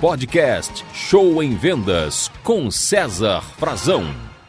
podcast Show em Vendas com César Frazão.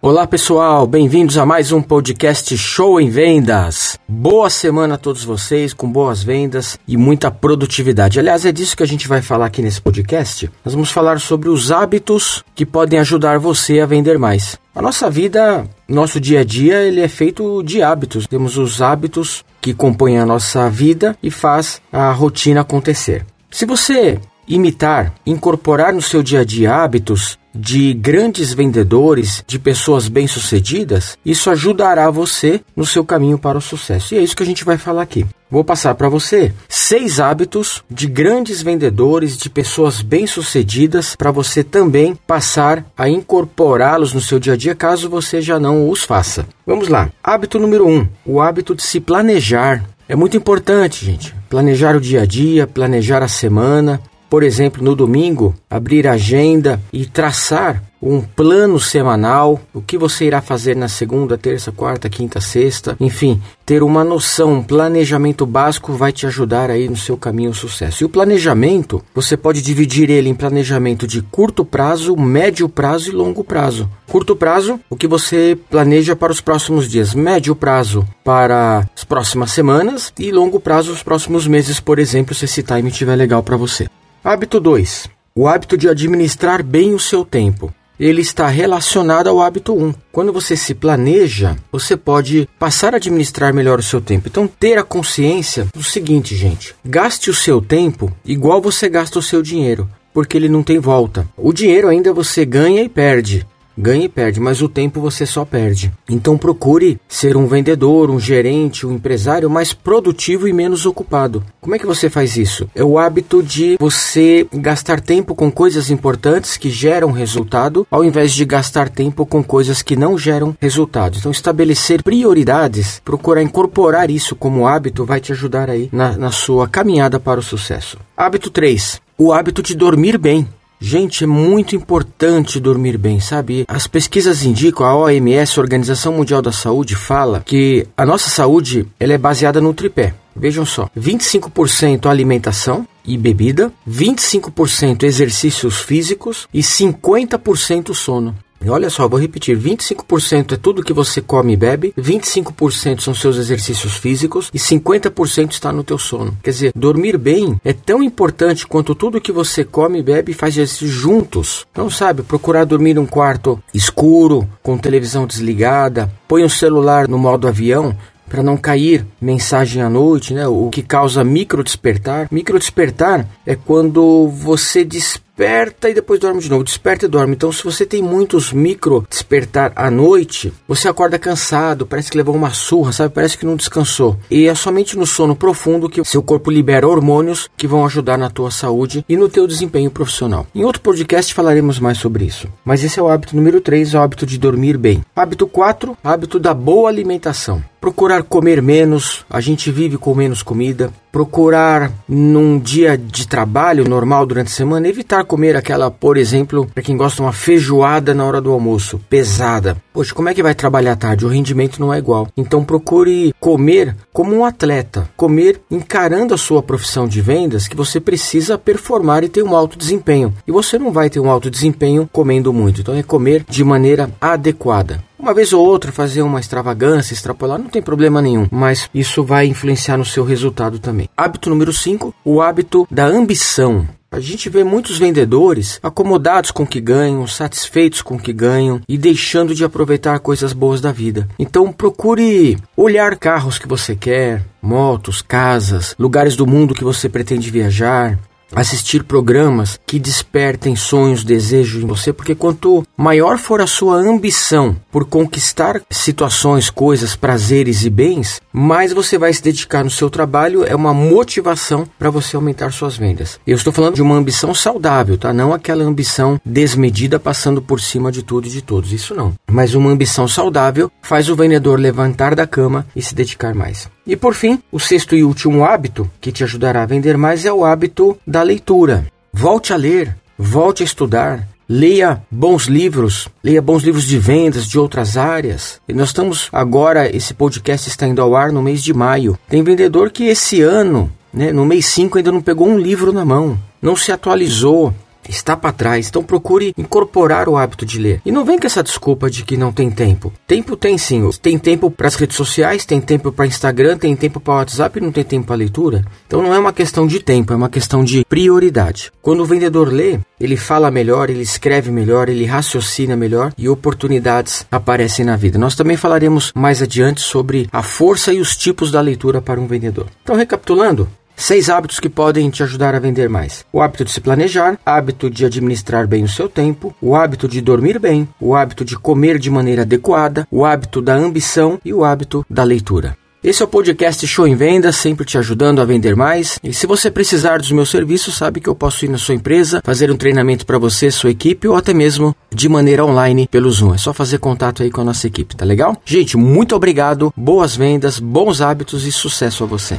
Olá pessoal, bem-vindos a mais um podcast Show em Vendas. Boa semana a todos vocês, com boas vendas e muita produtividade. Aliás, é disso que a gente vai falar aqui nesse podcast. Nós vamos falar sobre os hábitos que podem ajudar você a vender mais. A nossa vida, nosso dia a dia, ele é feito de hábitos. Temos os hábitos que compõem a nossa vida e faz a rotina acontecer. Se você imitar, incorporar no seu dia a dia hábitos de grandes vendedores, de pessoas bem-sucedidas, isso ajudará você no seu caminho para o sucesso. E é isso que a gente vai falar aqui. Vou passar para você seis hábitos de grandes vendedores, de pessoas bem-sucedidas, para você também passar a incorporá-los no seu dia a dia, caso você já não os faça. Vamos lá. Hábito número um: o hábito de se planejar. É muito importante, gente. Planejar o dia a dia, planejar a semana, por exemplo, no domingo, abrir a agenda e traçar um plano semanal, o que você irá fazer na segunda, terça, quarta, quinta, sexta, enfim, ter uma noção, um planejamento básico vai te ajudar aí no seu caminho ao sucesso. E o planejamento, você pode dividir ele em planejamento de curto prazo, médio prazo e longo prazo. Curto prazo, o que você planeja para os próximos dias, médio prazo para as próximas semanas e longo prazo os próximos meses, por exemplo, se esse time estiver legal para você. Hábito 2. O hábito de administrar bem o seu tempo. Ele está relacionado ao hábito 1. Um. Quando você se planeja, você pode passar a administrar melhor o seu tempo. Então, ter a consciência do seguinte, gente: gaste o seu tempo igual você gasta o seu dinheiro, porque ele não tem volta. O dinheiro ainda você ganha e perde ganha e perde, mas o tempo você só perde. Então procure ser um vendedor, um gerente, um empresário mais produtivo e menos ocupado. Como é que você faz isso? É o hábito de você gastar tempo com coisas importantes que geram resultado, ao invés de gastar tempo com coisas que não geram resultado. Então estabelecer prioridades, procurar incorporar isso como hábito vai te ajudar aí na, na sua caminhada para o sucesso. Hábito 3. O hábito de dormir bem. Gente, é muito importante dormir bem, sabe? As pesquisas indicam, a OMS, a Organização Mundial da Saúde, fala que a nossa saúde ela é baseada no tripé. Vejam só, 25% alimentação e bebida, 25% exercícios físicos e 50% sono. Olha só, vou repetir: 25% é tudo que você come e bebe, 25% são seus exercícios físicos e 50% está no teu sono. Quer dizer, dormir bem é tão importante quanto tudo que você come e bebe e faz exercício juntos. Então, sabe, procurar dormir num quarto escuro, com televisão desligada, põe o celular no modo avião, para não cair mensagem à noite, né? O que causa micro despertar. Micro despertar é quando você desperta desperta e depois dorme de novo, desperta e dorme. Então, se você tem muitos micro despertar à noite, você acorda cansado, parece que levou uma surra, sabe? Parece que não descansou. E é somente no sono profundo que seu corpo libera hormônios que vão ajudar na tua saúde e no teu desempenho profissional. Em outro podcast falaremos mais sobre isso. Mas esse é o hábito número 3, o hábito de dormir bem. Hábito 4, hábito da boa alimentação. Procurar comer menos, a gente vive com menos comida. Procurar num dia de trabalho normal durante a semana evitar comer aquela, por exemplo, para quem gosta uma feijoada na hora do almoço, pesada. Poxa, como é que vai trabalhar tarde? O rendimento não é igual. Então procure comer como um atleta, comer encarando a sua profissão de vendas que você precisa performar e ter um alto desempenho. E você não vai ter um alto desempenho comendo muito. Então é comer de maneira adequada. Uma vez ou outra fazer uma extravagância, extrapolar, não tem problema nenhum, mas isso vai influenciar no seu resultado também. Hábito número 5, o hábito da ambição. A gente vê muitos vendedores acomodados com o que ganham, satisfeitos com o que ganham e deixando de aproveitar coisas boas da vida. Então procure olhar carros que você quer, motos, casas, lugares do mundo que você pretende viajar, assistir programas que despertem sonhos, desejos em você, porque quanto maior for a sua ambição por conquistar situações, coisas, prazeres e bens, mais você vai se dedicar no seu trabalho, é uma motivação para você aumentar suas vendas. Eu estou falando de uma ambição saudável, tá? Não aquela ambição desmedida passando por cima de tudo e de todos, isso não. Mas uma ambição saudável faz o vendedor levantar da cama e se dedicar mais. E por fim, o sexto e último hábito que te ajudará a vender mais é o hábito da leitura. Volte a ler, volte a estudar, leia bons livros, leia bons livros de vendas de outras áreas. E nós estamos agora, esse podcast está indo ao ar no mês de maio. Tem vendedor que esse ano, né, no mês 5, ainda não pegou um livro na mão, não se atualizou, está para trás. Então procure incorporar o hábito de ler. E não vem com essa desculpa de que não tem tempo. Tempo tem sim. Tem tempo para as redes sociais, tem tempo para Instagram, tem tempo para WhatsApp e não tem tempo para leitura. Então não é uma questão de tempo, é uma questão de prioridade. Quando o vendedor lê, ele fala melhor, ele escreve melhor, ele raciocina melhor e oportunidades aparecem na vida. Nós também falaremos mais adiante sobre a força e os tipos da leitura para um vendedor. Então, recapitulando, Seis hábitos que podem te ajudar a vender mais: o hábito de se planejar, hábito de administrar bem o seu tempo, o hábito de dormir bem, o hábito de comer de maneira adequada, o hábito da ambição e o hábito da leitura. Esse é o podcast Show em Vendas, sempre te ajudando a vender mais. E se você precisar dos meus serviços, sabe que eu posso ir na sua empresa, fazer um treinamento para você, sua equipe, ou até mesmo de maneira online pelo Zoom. É só fazer contato aí com a nossa equipe, tá legal? Gente, muito obrigado, boas vendas, bons hábitos e sucesso a você.